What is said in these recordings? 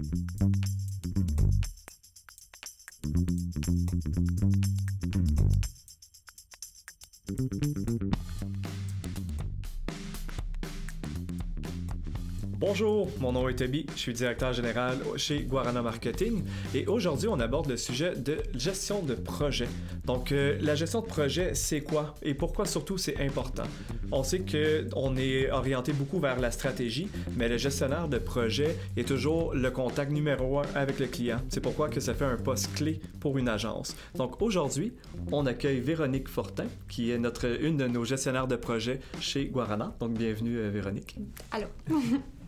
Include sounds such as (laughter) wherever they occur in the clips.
Thank you. Bonjour, mon nom est Toby, je suis directeur général chez Guarana Marketing et aujourd'hui on aborde le sujet de gestion de projet. Donc euh, la gestion de projet, c'est quoi et pourquoi surtout c'est important? On sait qu'on est orienté beaucoup vers la stratégie, mais le gestionnaire de projet est toujours le contact numéro un avec le client. C'est pourquoi que ça fait un poste clé pour une agence. Donc aujourd'hui, on accueille Véronique Fortin, qui est notre une de nos gestionnaires de projet chez Guarana. Donc bienvenue euh, Véronique. Allô. (laughs)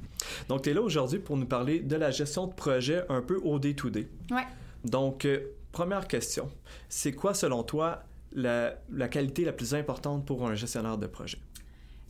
Donc, tu es là aujourd'hui pour nous parler de la gestion de projet un peu au day-to-day. Ouais. Donc, euh, première question. C'est quoi, selon toi, la, la qualité la plus importante pour un gestionnaire de projet?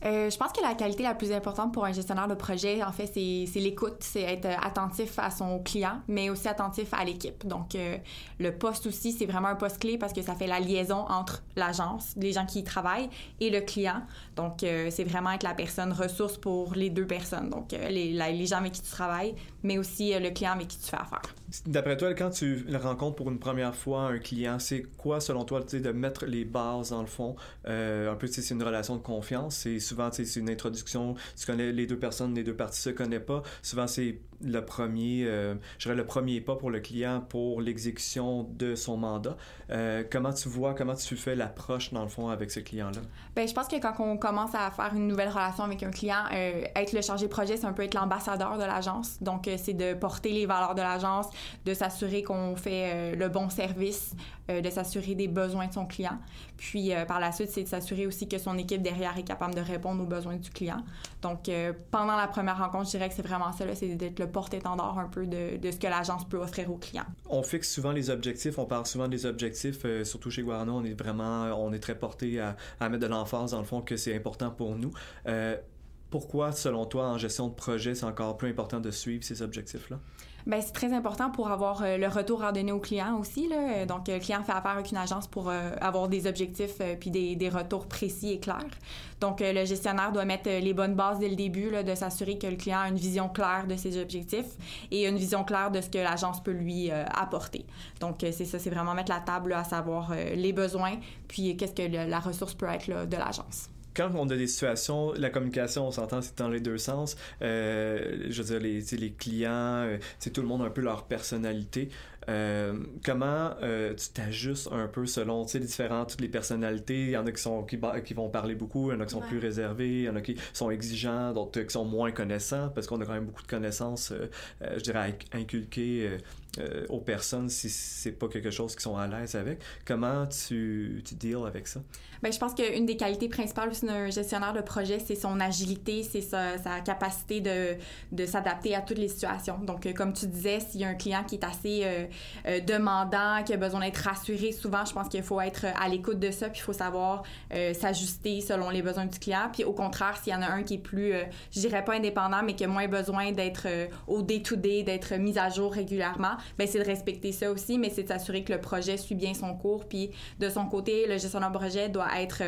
Euh, je pense que la qualité la plus importante pour un gestionnaire de projet, en fait, c'est l'écoute, c'est être attentif à son client, mais aussi attentif à l'équipe. Donc, euh, le poste aussi, c'est vraiment un poste clé parce que ça fait la liaison entre l'agence, les gens qui y travaillent, et le client. Donc, euh, c'est vraiment être la personne ressource pour les deux personnes. Donc, les, les, gens avec qui tu travailles, mais aussi le client avec qui tu fais affaire. D'après toi, quand tu rencontres pour une première fois un client, c'est quoi, selon toi, de mettre les bases dans le fond? un peu, c'est une relation de confiance. Souvent, c'est une introduction. Tu connais les deux personnes, les deux parties se connaissent pas. Souvent, c'est le premier, euh, je dirais le premier pas pour le client pour l'exécution de son mandat. Euh, comment tu vois, comment tu fais l'approche dans le fond avec ce client-là? Ben, je pense que quand on commence à faire une nouvelle relation avec un client, euh, être le chargé de projet, c'est un peu être l'ambassadeur de l'agence. Donc, c'est de porter les valeurs de l'agence, de s'assurer qu'on fait le bon service, de s'assurer des besoins de son client. Puis, par la suite, c'est de s'assurer aussi que son équipe derrière est capable de répondre aux besoins du client. Donc, pendant la première rencontre, je dirais que c'est vraiment ça, c'est d'être le porte-étendard un peu de, ce que l'agence peut offrir aux clients. On fixe souvent les objectifs, on parle souvent des objectifs, euh, surtout chez Guarana, on est vraiment, on est très porté à, à mettre de l'emphase dans le fond que c'est important pour nous. Euh, pourquoi, selon toi, en gestion de projet, c'est encore plus important de suivre ces objectifs-là? Ben c'est très important pour avoir euh, le retour à donner au client aussi. Là. Donc, le client fait affaire avec une agence pour euh, avoir des objectifs euh, puis des, des, retours précis et clairs. Donc, le gestionnaire doit mettre les bonnes bases dès le début, là, de s'assurer que le client a une vision claire de ses objectifs et une vision claire de ce que l'agence peut lui apporter. Donc, c'est ça, c'est vraiment mettre la table à savoir les besoins puis qu'est-ce que la ressource peut être de l'agence quand on a des situations, la communication, on s'entend, c'est dans les deux sens. Euh, je veux dire, les, les clients, c'est euh, tout le monde a un peu leur personnalité. Euh, comment euh, tu t'ajustes un peu selon les différentes toutes les personnalités? Il y en a qui sont qui, qui, vont parler beaucoup il y en a qui sont plus réservés il y en a qui sont exigeants d'autres qui sont moins connaissants parce qu'on a quand même beaucoup de connaissances euh, je dirais inculquées aux personnes si c'est pas quelque chose qu'ils sont à l'aise avec comment tu tu deals avec ça? Ben je pense qu'une des qualités principales d'un gestionnaire de projet c'est son agilité c'est sa, sa, capacité de de s'adapter à toutes les situations donc comme tu disais s'il y a un client qui est assez euh, demandant, qui a besoin d'être rassuré. Souvent, je pense qu'il faut être à l'écoute de ça, puis il faut savoir euh, s'ajuster selon les besoins du client. Puis au contraire, s'il y en a un qui est plus, euh, je dirais pas indépendant, mais qui a moins besoin d'être au day-to-day, d'être mis à jour régulièrement, ben c'est de respecter ça aussi, mais c'est de s'assurer que le projet suit bien son cours. Puis de son côté, le gestionnaire de projet doit être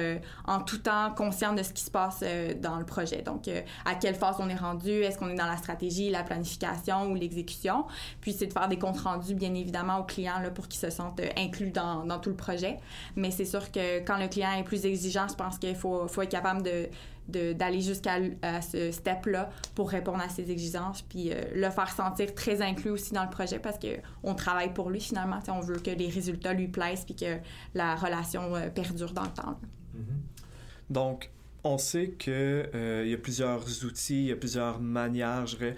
en tout temps conscient de ce qui se passe dans le projet. Donc, à quelle phase on est rendu, est-ce qu'on est dans la stratégie, la planification ou l'exécution. Puis c'est de faire des comptes rendus bien évidemment aux clients là, pour qu'ils se sentent euh, inclus dans, dans, tout le projet. Mais c'est sûr que quand le client est plus exigeant, je pense qu'il faut, faut être capable de d'aller jusqu'à ce step-là pour répondre à ses exigences, puis euh, le faire sentir très inclus aussi dans le projet parce que on travaille pour lui finalement. On veut que les résultats lui plaisent puis que la relation euh, perdure dans le temps. Mm-hmm. Donc, on sait que il y a plusieurs outils, il y a plusieurs manières, je dirais,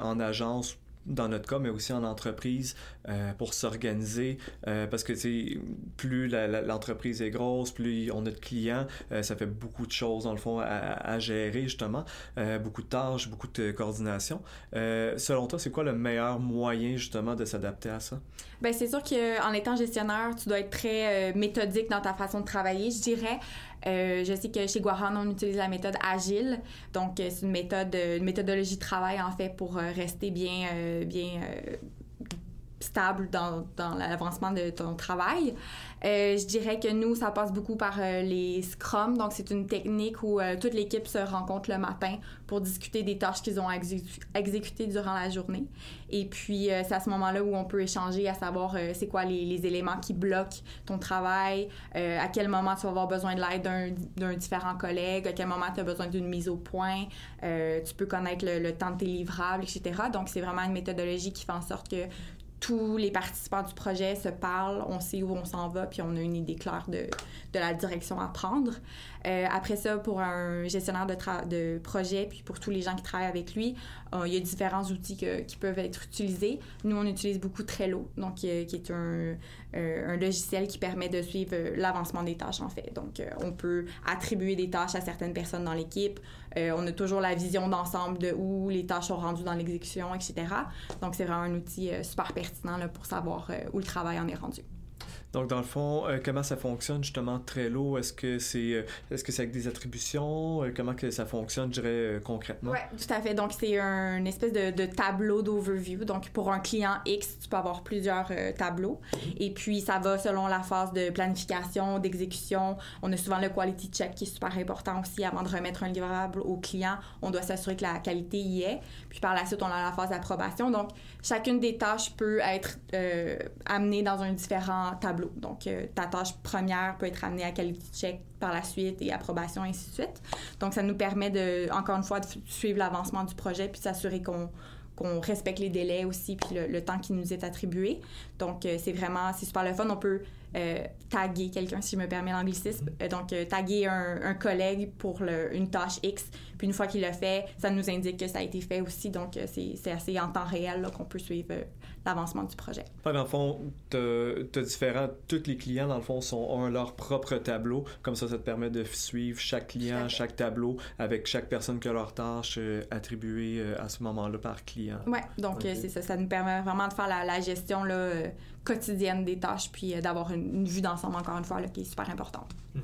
en agence dans notre cas, mais aussi en entreprise euh, pour s'organiser euh, parce que plus l'entreprise est grosse, plus on a de clients, euh, ça fait beaucoup de choses dans le fond à, gérer justement, beaucoup de tâches, beaucoup de coordination. selon toi, c'est quoi le meilleur moyen justement de s'adapter à ça? Ben c'est sûr qu'en étant gestionnaire, tu dois être très méthodique dans ta façon de travailler, je dirais. Euh, je sais que chez Guaran, on utilise la méthode agile. Donc, euh, c'est une méthode, une méthodologie de travail, en fait, pour euh, rester bien, bien stable dans, dans l'avancement de ton travail. Euh, je dirais que nous, ça passe beaucoup par euh, les scrums. Donc, c'est une technique où euh, toute l'équipe se rencontre le matin pour discuter des tâches qu'ils ont à exécuter durant la journée. Et puis, c'est à ce moment-là où on peut échanger à savoir c'est quoi les, les, éléments qui bloquent ton travail, à quel moment tu vas avoir besoin de l'aide d'un différent collègue, à quel moment tu as besoin d'une mise au point. tu peux connaître le, le temps de tes livrables, etc. Donc, c'est vraiment une méthodologie qui fait en sorte que tous les participants du projet se parlent, on sait où on s'en va, puis on a une idée claire de, la direction à prendre. Euh, après ça, pour un gestionnaire de, de projet, puis pour tous les gens qui travaillent avec lui, euh, il y a différents outils qui peuvent être utilisés. Nous, on utilise beaucoup Trello, donc qui est un, euh, un logiciel qui permet de suivre l'avancement des tâches, en fait. Donc, on peut attribuer des tâches à certaines personnes dans l'équipe. On a toujours la vision d'ensemble de où les tâches sont rendues dans l'exécution, etc. Donc, c'est vraiment un outil super pertinent pour savoir où le travail en est rendu. Donc, dans le fond, euh, comment ça fonctionne justement Trello? Est-ce que c'est euh, est-ce que avec des attributions? Euh, comment que ça fonctionne, je dirais, concrètement? Oui, tout à fait. Donc, c'est un espèce de tableau d'overview. Donc, pour un client X, tu peux avoir plusieurs tableaux. Et puis, ça va selon la phase de planification, d'exécution. On a souvent le quality check qui est super important aussi. Avant de remettre un livrable au client, on doit s'assurer que la qualité y est. Puis, par la suite, on a la phase d'approbation. Donc, chacune des tâches peut être amenée dans un différent tableau donc, euh, ta tâche première peut être amenée à quality check par la suite et approbation, ainsi de suite. Donc, ça nous permet de, encore une fois, de suivre l'avancement du projet puis s'assurer qu'on qu'on respecte les délais aussi puis le, temps qui nous est attribué. Donc, euh, c'est vraiment, c'est super le fun. On peut euh, taguer quelqu'un, si je me permets l'anglicisme. donc, taguer un, collègue pour une tâche X. Puis, une fois qu'il l'a fait, ça nous indique que ça a été fait aussi. Donc, c'est assez en temps réel qu'on peut suivre l'avancement du projet. dans le fond, tu as, différents... Tous les clients, dans le fond, sont, ont leur propre tableau. Comme ça, ça te permet de suivre chaque client, chaque tableau, avec chaque personne qui a leur tâche euh, attribuée euh, à ce moment-là par client. Oui, donc euh, c'est ça. Ça nous permet vraiment de faire la, la gestion là, quotidienne des tâches, puis d'avoir une, vue d'ensemble, encore une fois, là, qui est super importante. Mm-hmm.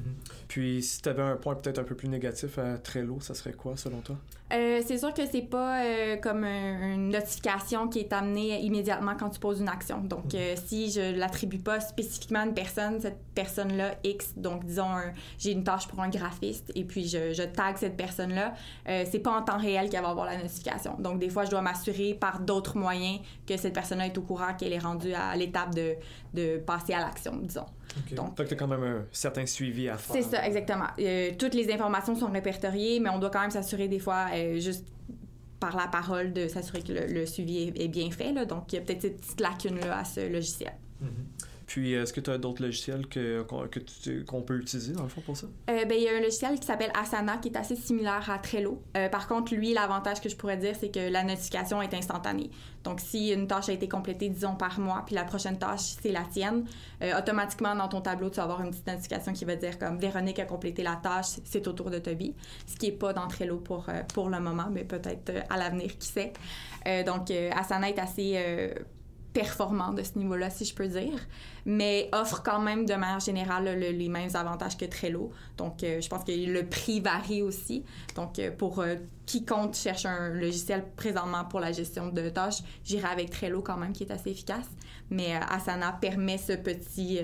Puis, si tu avais un point peut-être un peu plus négatif à Trello, ça serait quoi, selon toi? Euh, c'est sûr que c'est pas euh, comme une notification qui est amenée immédiatement quand tu poses une action. Donc, euh, si je l'attribue pas spécifiquement à une personne, cette personne-là X, donc disons j'ai une tâche pour un graphiste et puis je, je tag cette personne-là, c'est pas en temps réel qu'elle va avoir la notification. Donc, des fois, je dois m'assurer par d'autres moyens que cette personne-là est au courant qu'elle est rendue à l'étape de, de passer à l'action, disons. Donc, tu as quand même un certain suivi à faire. C'est ça, exactement. toutes les informations sont répertoriées, mais on doit quand même s'assurer des fois euh, juste par la parole de s'assurer que le, suivi est, bien fait. Là. Donc, il y a peut-être cette petite lacune-là à ce logiciel. Mm-hmm. Puis, est-ce que tu as d'autres logiciels qu'on, peut utiliser, dans le fond, pour ça? Euh, ben, il y a un logiciel qui s'appelle Asana, qui est assez similaire à Trello. Euh, par contre, lui, l'avantage que je pourrais dire, c'est que la notification est instantanée. Donc, si une tâche a été complétée, disons, par mois, puis la prochaine tâche, c'est la tienne, euh, automatiquement, dans ton tableau, tu vas avoir une petite notification qui va dire comme Véronique a complété la tâche, c'est au tour de Toby. Ce qui n'est pas dans Trello pour, pour le moment, mais peut-être à l'avenir, qui sait. donc, Asana est assez performant de ce niveau-là, si je peux dire, mais offre quand même de manière générale les mêmes avantages que Trello. Donc, euh, je pense que le prix varie aussi. Donc, euh, pour euh, quiconque cherche un logiciel présentement pour la gestion de tâches, j'irai avec Trello quand même, qui est assez efficace. Mais Asana permet ce petit,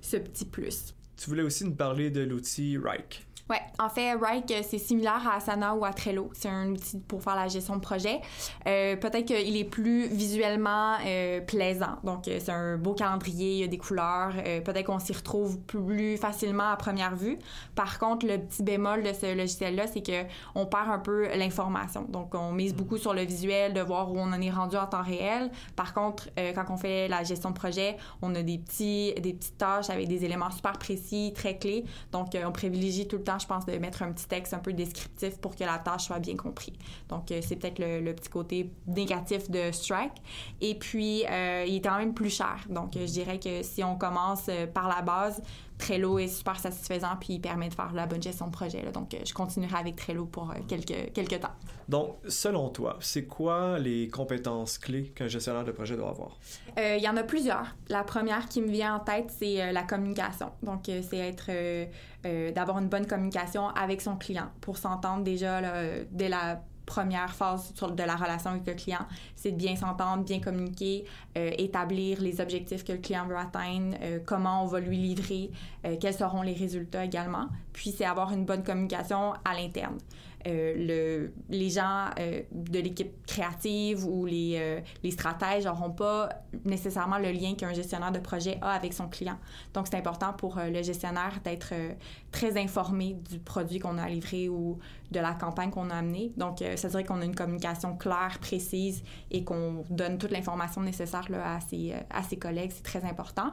ce petit plus. Tu voulais aussi nous parler de l'outil Rike. Oui, en fait, Rike, c'est similaire à Asana ou à Trello. C'est un outil pour faire la gestion de projet. Euh, peut-être qu'il est plus visuellement euh, plaisant. Donc, euh, c'est un beau calendrier, il y a des couleurs. peut-être qu'on s'y retrouve plus facilement à première vue. Par contre, le petit bémol de ce logiciel-là, c'est que on perd un peu l'information. Donc, on mise beaucoup sur le visuel, de voir où on en est rendu en temps réel. Par contre, quand on fait la gestion de projet, on a des petits, des petites tâches avec des éléments super précis, très clés. Donc, on privilégie tout le temps je pense, de mettre un petit texte un peu descriptif pour que la tâche soit bien comprise. Donc, euh, c'est peut-être le, petit côté négatif de Strike. Et puis, euh, il est quand même plus cher. Donc, je dirais que si on commence euh, par la base, Trello est super satisfaisant puis il permet de faire la bonne gestion de projet. Donc, je continuerai avec Trello pour quelques, quelques temps. Donc, selon toi, c'est quoi les compétences clés qu'un gestionnaire de projet doit avoir? Il y en a plusieurs. La première qui me vient en tête, c'est la communication. Donc, c'est être d'avoir une bonne communication avec son client pour s'entendre déjà dès la première phase de la relation avec le client, c'est de bien s'entendre, bien communiquer, établir les objectifs que le client veut atteindre, comment on va lui livrer, quels seront les résultats également. Puis c'est avoir une bonne communication à l'interne. Euh, le, les gens euh, de l'équipe créative ou les, euh, les stratèges n'auront pas nécessairement le lien qu'un gestionnaire de projet a avec son client. Donc, c'est important pour le gestionnaire d'être très informé du produit qu'on a livré ou de la campagne qu'on a amenée. Donc, ça dirait qu'on a une communication claire, précise et qu'on donne toute l'information nécessaire là, à, ses, à ses collègues. C'est très important.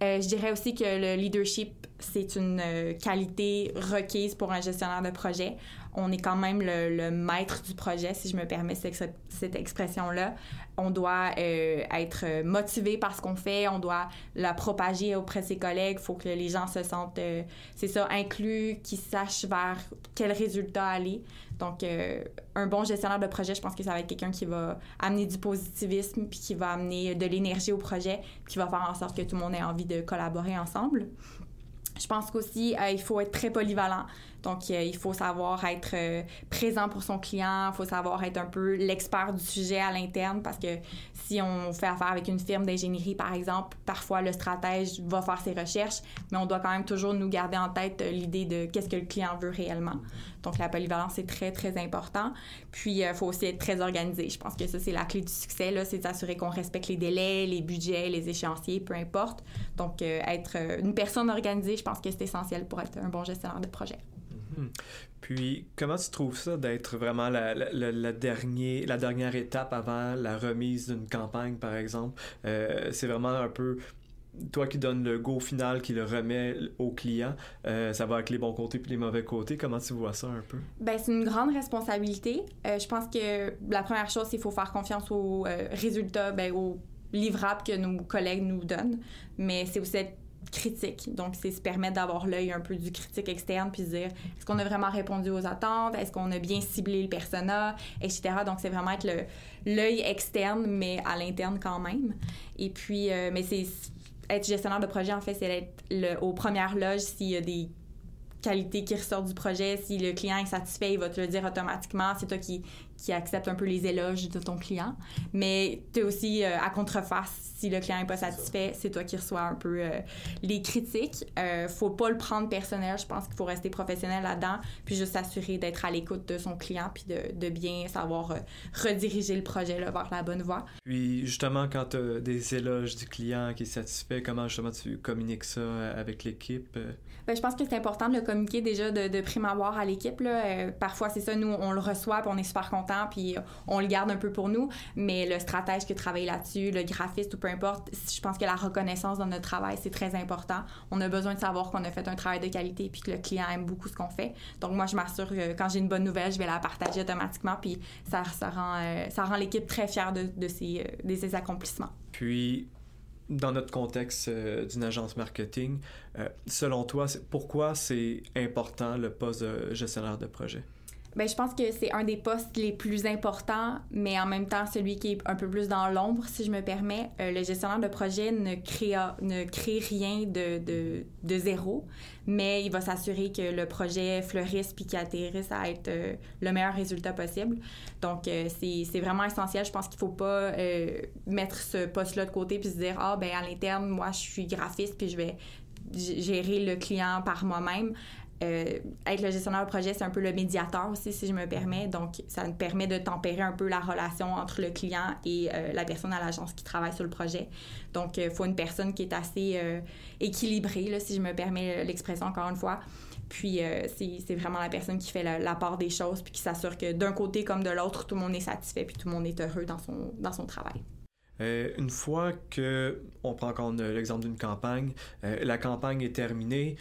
Je dirais aussi que le leadership, c'est une qualité requise pour un gestionnaire de projet on est quand même le, maître du projet, si je me permets cette, cette expression-là. On doit euh, être motivé par ce qu'on fait, on doit la propager auprès de ses collègues. Il faut que les gens se sentent, euh, c'est ça, inclus, qu'ils sachent vers quel résultat aller. Donc, euh, un bon gestionnaire de projet, je pense que ça va être quelqu'un qui va amener du positivisme, puis qui va amener de l'énergie au projet, puis qui va faire en sorte que tout le monde ait envie de collaborer ensemble. Je pense qu'aussi, il faut être très polyvalent. Donc, euh, il faut savoir être euh, présent pour son client, il faut savoir être un peu l'expert du sujet à l'interne parce que si on fait affaire avec une firme d'ingénierie, par exemple, parfois le stratège va faire ses recherches, mais on doit quand même toujours nous garder en tête euh, l'idée de qu'est-ce que le client veut réellement. Donc, la polyvalence est très, très important. Puis, il faut aussi être très organisé. Je pense que ça, c'est la clé du succès, c'est de s'assurer qu'on respecte les délais, les budgets, les échéanciers, peu importe. Donc, être une personne organisée, je pense que c'est essentiel pour être un bon gestionnaire de projet. Hmm. Puis, comment tu trouves ça d'être vraiment la, la, dernier, la dernière étape avant la remise d'une campagne, par exemple? Euh, c'est vraiment un peu toi qui donnes le go final, qui le remet au client, euh, ça va avec les bons côtés puis les mauvais côtés. Comment tu vois ça un peu? Ben, c'est une grande responsabilité. Euh, je pense que la première chose, c'est qu'il faut faire confiance aux résultats, ben, aux livrables que nos collègues nous donnent. Mais c'est aussi être critique. Donc, c'est se permettre d'avoir l'œil un peu du critique externe, puis dire est-ce qu'on a vraiment répondu aux attentes, est-ce qu'on a bien ciblé le persona, etc. Donc, c'est vraiment être l'œil externe, mais à l'interne quand même. Et puis, euh, mais c'est être gestionnaire de projet, en fait, c'est être le, aux premières loges s'il y a des qualités qui ressortent du projet. Si le client est satisfait, il va te le dire automatiquement. C'est toi qui, qui accepte un peu les éloges de ton client. Mais tu es aussi euh, à contreface si le client n'est pas satisfait, c'est toi qui reçois un peu euh, les critiques. Euh, faut pas le prendre personnel. Je pense qu'il faut rester professionnel là-dedans, puis juste s'assurer d'être à l'écoute de son client, puis de, de bien savoir euh, rediriger le projet là, vers la bonne voie. Puis justement, quand tu as des éloges du client qui est satisfait, comment justement tu communiques ça avec l'équipe? Ben, je pense que c'est important de le communiquer déjà de, de prime abord à l'équipe. parfois, c'est ça, nous, on le reçoit, puis on est super content, puis on le garde un peu pour nous, mais le stratège qui travaille là-dessus, le graphiste ou peu importe, je pense que la reconnaissance dans notre travail, c'est très important. On a besoin de savoir qu'on a fait un travail de qualité puis que le client aime beaucoup ce qu'on fait. Donc, moi, je m'assure que quand j'ai une bonne nouvelle, je vais la partager automatiquement puis ça, rend, euh, ça rend l'équipe très fière de, ses, euh, de ses accomplissements. Puis, dans notre contexte euh, d'une agence marketing, selon toi, pourquoi c'est important le poste de gestionnaire de projet? Ben, je pense que c'est un des postes les plus importants, mais en même temps celui qui est un peu plus dans l'ombre, si je me permets. Euh, le gestionnaire de projet ne crée, ne crée rien de, de, de zéro, mais il va s'assurer que le projet fleurisse puis qu'il atterrisse à être euh, le meilleur résultat possible. Donc, euh, c'est vraiment essentiel. Je pense qu'il faut pas mettre ce poste-là de côté puis se dire, ah, ben à l'interne, moi, je suis graphiste puis je vais gérer le client par moi-même. Euh, être le gestionnaire de projet, c'est un peu le médiateur aussi, si je me permets. Donc, ça me permet de tempérer un peu la relation entre le client et euh, la personne à l'agence qui travaille sur le projet. Donc, il faut une personne qui est assez euh, équilibrée, si je me permets l'expression encore une fois. Puis, c'est vraiment la personne qui fait la, part des choses, puis qui s'assure que d'un côté comme de l'autre, tout le monde est satisfait, puis tout le monde est heureux dans son, dans son travail. une fois que, on prend encore l'exemple d'une campagne, la campagne est terminée,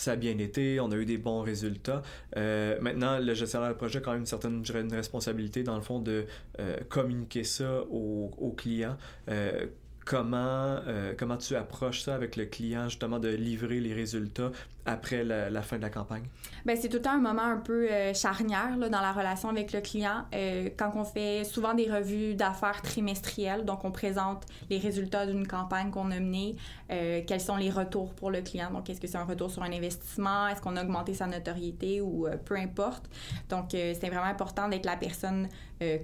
ça a bien été, on a eu des bons résultats. Euh, maintenant, le gestionnaire de projet a quand même une certaine une responsabilité, dans le fond, de euh, communiquer ça aux, aux clients. Euh, comment, comment tu approches ça avec le client, justement, de livrer les résultats après la, fin de la campagne? Bien, c'est tout le temps un moment un peu euh, charnière là, dans la relation avec le client. Euh, quand on fait souvent des revues d'affaires trimestrielles, donc on présente les résultats d'une campagne qu'on a menée, euh, quels sont les retours pour le client. Donc, est-ce que c'est un retour sur un investissement? Est-ce qu'on a augmenté sa notoriété ou peu importe? Donc, c'est vraiment important d'être la personne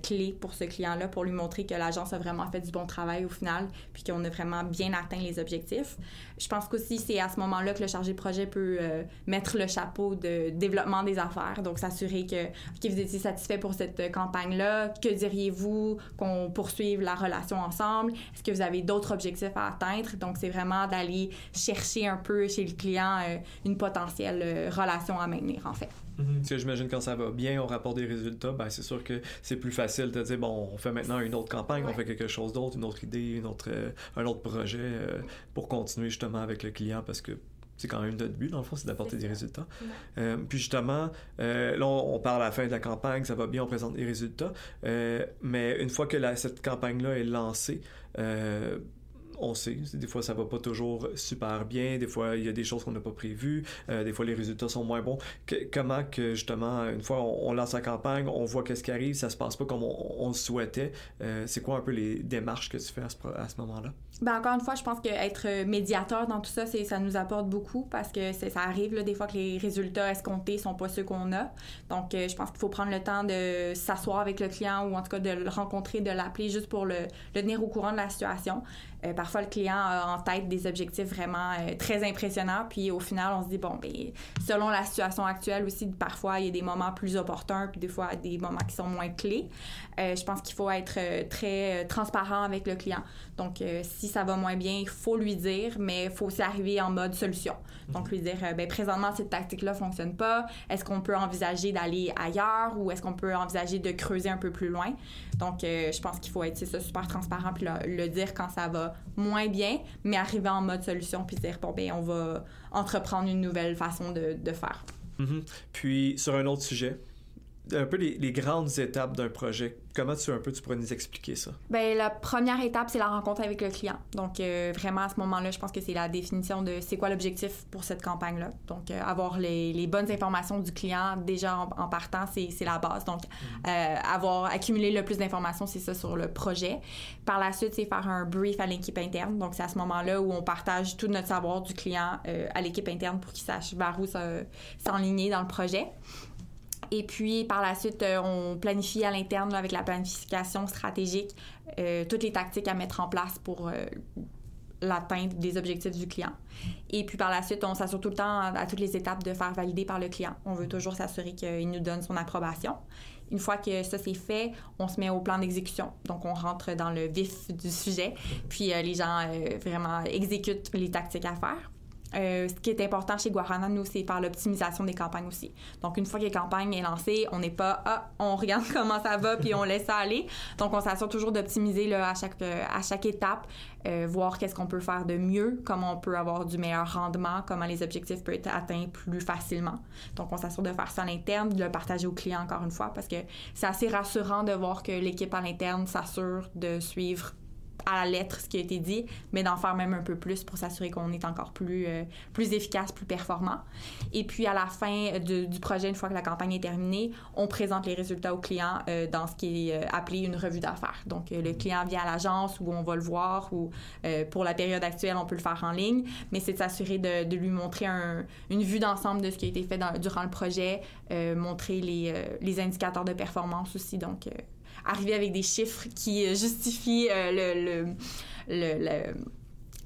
clé pour ce client-là pour lui montrer que l'agence a vraiment fait du bon travail au final puis qu'on a vraiment bien atteint les objectifs. Je pense qu'aussi, c'est à ce moment-là que le chargé de projet peut euh, mettre le chapeau de développement des affaires. Donc, s'assurer que, vous étiez satisfait pour cette campagne-là. Que diriez-vous qu'on poursuive la relation ensemble? Est-ce que vous avez d'autres objectifs à atteindre? Donc, c'est vraiment d'aller chercher un peu chez le client euh, une potentielle euh, relation à maintenir, en fait. Parce que j'imagine quand ça va bien, on rapporte des résultats, ben c'est sûr que c'est plus facile de dire bon, on fait maintenant une autre campagne, on fait quelque chose d'autre, une autre idée, une autre, un autre projet pour continuer justement avec le client parce que c'est quand même notre but, dans le fond, c'est d'apporter des résultats. Euh, puis justement, euh, là, on, parle à la fin de la campagne, ça va bien, on présente les résultats. Euh, mais une fois que cette campagne-là est lancée, on sait, des fois ça va pas toujours super bien, des fois il y a des choses qu'on n'a pas prévues, euh, des fois les résultats sont moins bons. comment que justement, une fois on, lance la campagne, on voit qu'est-ce qui arrive, ça se passe pas comme on, le souhaitait. Euh, c'est quoi un peu les démarches que tu fais à ce, moment-là? Ben encore une fois, je pense qu'être médiateur dans tout ça, ça nous apporte beaucoup parce que ça arrive des fois que les résultats escomptés sont pas ceux qu'on a. Donc euh, je pense qu'il faut prendre le temps de s'asseoir avec le client ou en tout cas de le rencontrer, de l'appeler juste pour le, tenir au courant de la situation. Euh, parfois, le client a en tête des objectifs vraiment euh, très impressionnants, puis au final, on se dit, bon, ben, selon la situation actuelle aussi, parfois, il y a des moments plus opportuns, puis des fois, des moments qui sont moins clés. Euh, je pense qu'il faut être très transparent avec le client. Donc, si ça va moins bien, il faut lui dire, mais il faut aussi arriver en mode solution. Donc, lui dire, ben, présentement, cette tactique-là fonctionne pas. Est-ce qu'on peut envisager d'aller ailleurs ou est-ce qu'on peut envisager de creuser un peu plus loin? Donc, je pense qu'il faut être, super transparent, puis le dire quand ça va moins bien, mais arriver en mode solution puis dire, bon, ben, on va entreprendre une nouvelle façon de, de faire. Mm-hmm. Puis, sur un autre sujet, un peu les, grandes étapes d'un projet. Comment tu un peu tu pourrais nous expliquer ça? Ben la première étape c'est la rencontre avec le client. Donc euh, vraiment à ce moment-là, je pense que c'est la définition de c'est quoi l'objectif pour cette campagne là. Donc euh, avoir les, les, bonnes informations du client déjà en, partant c'est la base. Donc mm-hmm. euh, avoir accumulé le plus d'informations c'est ça sur le projet. Par la suite c'est faire un brief à l'équipe interne. Donc c'est à ce moment-là où on partage tout notre savoir du client à l'équipe interne pour qu'il sache vers où s'enligner dans le projet. Et puis, par la suite, euh, on planifie à l'interne, avec la planification stratégique, euh, toutes les tactiques à mettre en place pour euh, l'atteinte des objectifs du client. Et puis, par la suite, on s'assure tout le temps, à, toutes les étapes, de faire valider par le client. On veut toujours s'assurer qu'il nous donne son approbation. Une fois que ça c'est fait, on se met au plan d'exécution. Donc, on rentre dans le vif du sujet. Puis, les gens vraiment exécutent les tactiques à faire. Euh, ce qui est important chez Guarana, nous, c'est faire l'optimisation des campagnes aussi. Donc, une fois que la campagne est lancée, on n'est pas, ah, on regarde (laughs) comment ça va, puis on laisse ça aller. Donc, on s'assure toujours d'optimiser à chaque, à chaque étape, euh, voir qu'est-ce qu'on peut faire de mieux, comment on peut avoir du meilleur rendement, comment les objectifs peuvent être atteints plus facilement. Donc, on s'assure de faire ça à l'interne, de le partager au client encore une fois, parce que c'est assez rassurant de voir que l'équipe à l'interne s'assure de suivre à la lettre ce qui a été dit, mais d'en faire même un peu plus pour s'assurer qu'on est encore plus, euh, plus efficace, plus performant. Et puis, à la fin du projet, une fois que la campagne est terminée, on présente les résultats au client euh, dans ce qui est euh, appelé une revue d'affaires. Donc, le client vient à l'agence où on va le voir ou pour la période actuelle, on peut le faire en ligne, mais c'est de s'assurer de, lui montrer un, une vue d'ensemble de ce qui a été fait durant le projet, montrer les, indicateurs de performance aussi. Arriver avec des chiffres qui euh, justifient euh,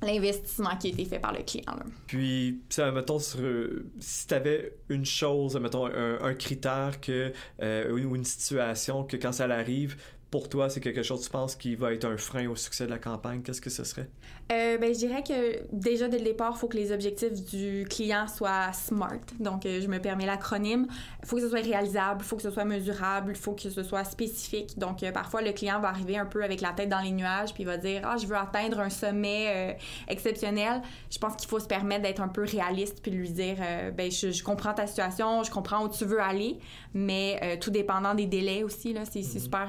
l'investissement qui a été fait par le client. Puis, ça, mettons, si tu avais une chose, mettons, un, critère euh, ou une situation que quand ça arrive, pour toi, c'est quelque chose, tu penses, qui va être un frein au succès de la campagne? Qu'est-ce que ce serait? Euh, ben, je dirais que déjà, dès le départ, il faut que les objectifs du client soient SMART. Donc, euh, je me permets l'acronyme. Il faut que ce soit réalisable, il faut que ce soit mesurable, il faut que ce soit spécifique. Donc, euh, parfois, le client va arriver un peu avec la tête dans les nuages, puis il va dire, ah, je veux atteindre un sommet exceptionnel. Je pense qu'il faut se permettre d'être un peu réaliste, puis lui dire, ben, je, je, comprends ta situation, je comprends où tu veux aller, mais tout dépendant des délais aussi, là, c'est mm-hmm. super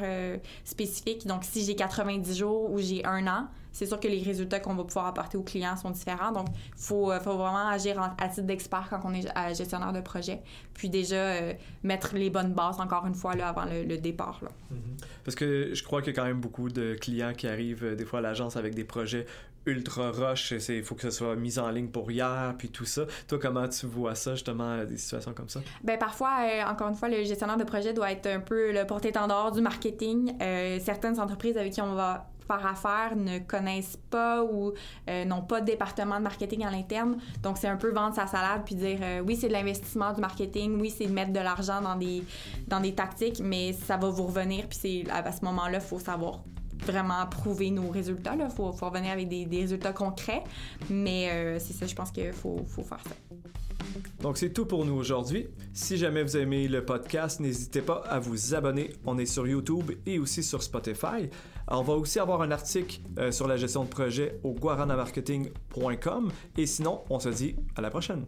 spécifique. Donc, si j'ai 90 jours ou j'ai un an, c'est sûr que les résultats qu'on va pouvoir apporter aux clients sont différents. Donc, il faut, faut, vraiment agir à titre d'expert quand on est gestionnaire de projet. Puis déjà, mettre les bonnes bases, encore une fois, là, avant le, départ. Là. Mm-hmm. Parce que je crois qu'il y a quand même beaucoup de clients qui arrivent des fois à l'agence avec des projets ultra rush, il faut que ce soit mis en ligne pour hier, puis tout ça. Toi, comment tu vois ça, justement, des situations comme ça? Ben parfois, euh, encore une fois, le gestionnaire de projet doit être un peu le porte-étendard du marketing. Euh, certaines entreprises avec qui on va faire affaire ne connaissent pas ou euh, n'ont pas de département de marketing à l'interne. Donc, c'est un peu vendre sa salade puis dire oui, c'est de l'investissement du marketing, oui, c'est de mettre de l'argent dans des, dans des tactiques, mais ça va vous revenir. Puis c'est à ce moment-là, il faut savoir vraiment prouver nos résultats. Il faut, faut, revenir avec des, résultats concrets. Mais euh, c'est ça, je pense qu'il faut, faut faire ça. Donc c'est tout pour nous aujourd'hui. Si jamais vous aimez le podcast, n'hésitez pas à vous abonner. On est sur YouTube et aussi sur Spotify. on va aussi avoir un article euh, sur la gestion de projet au guaranamarketing.com. Et sinon, on se dit à la prochaine.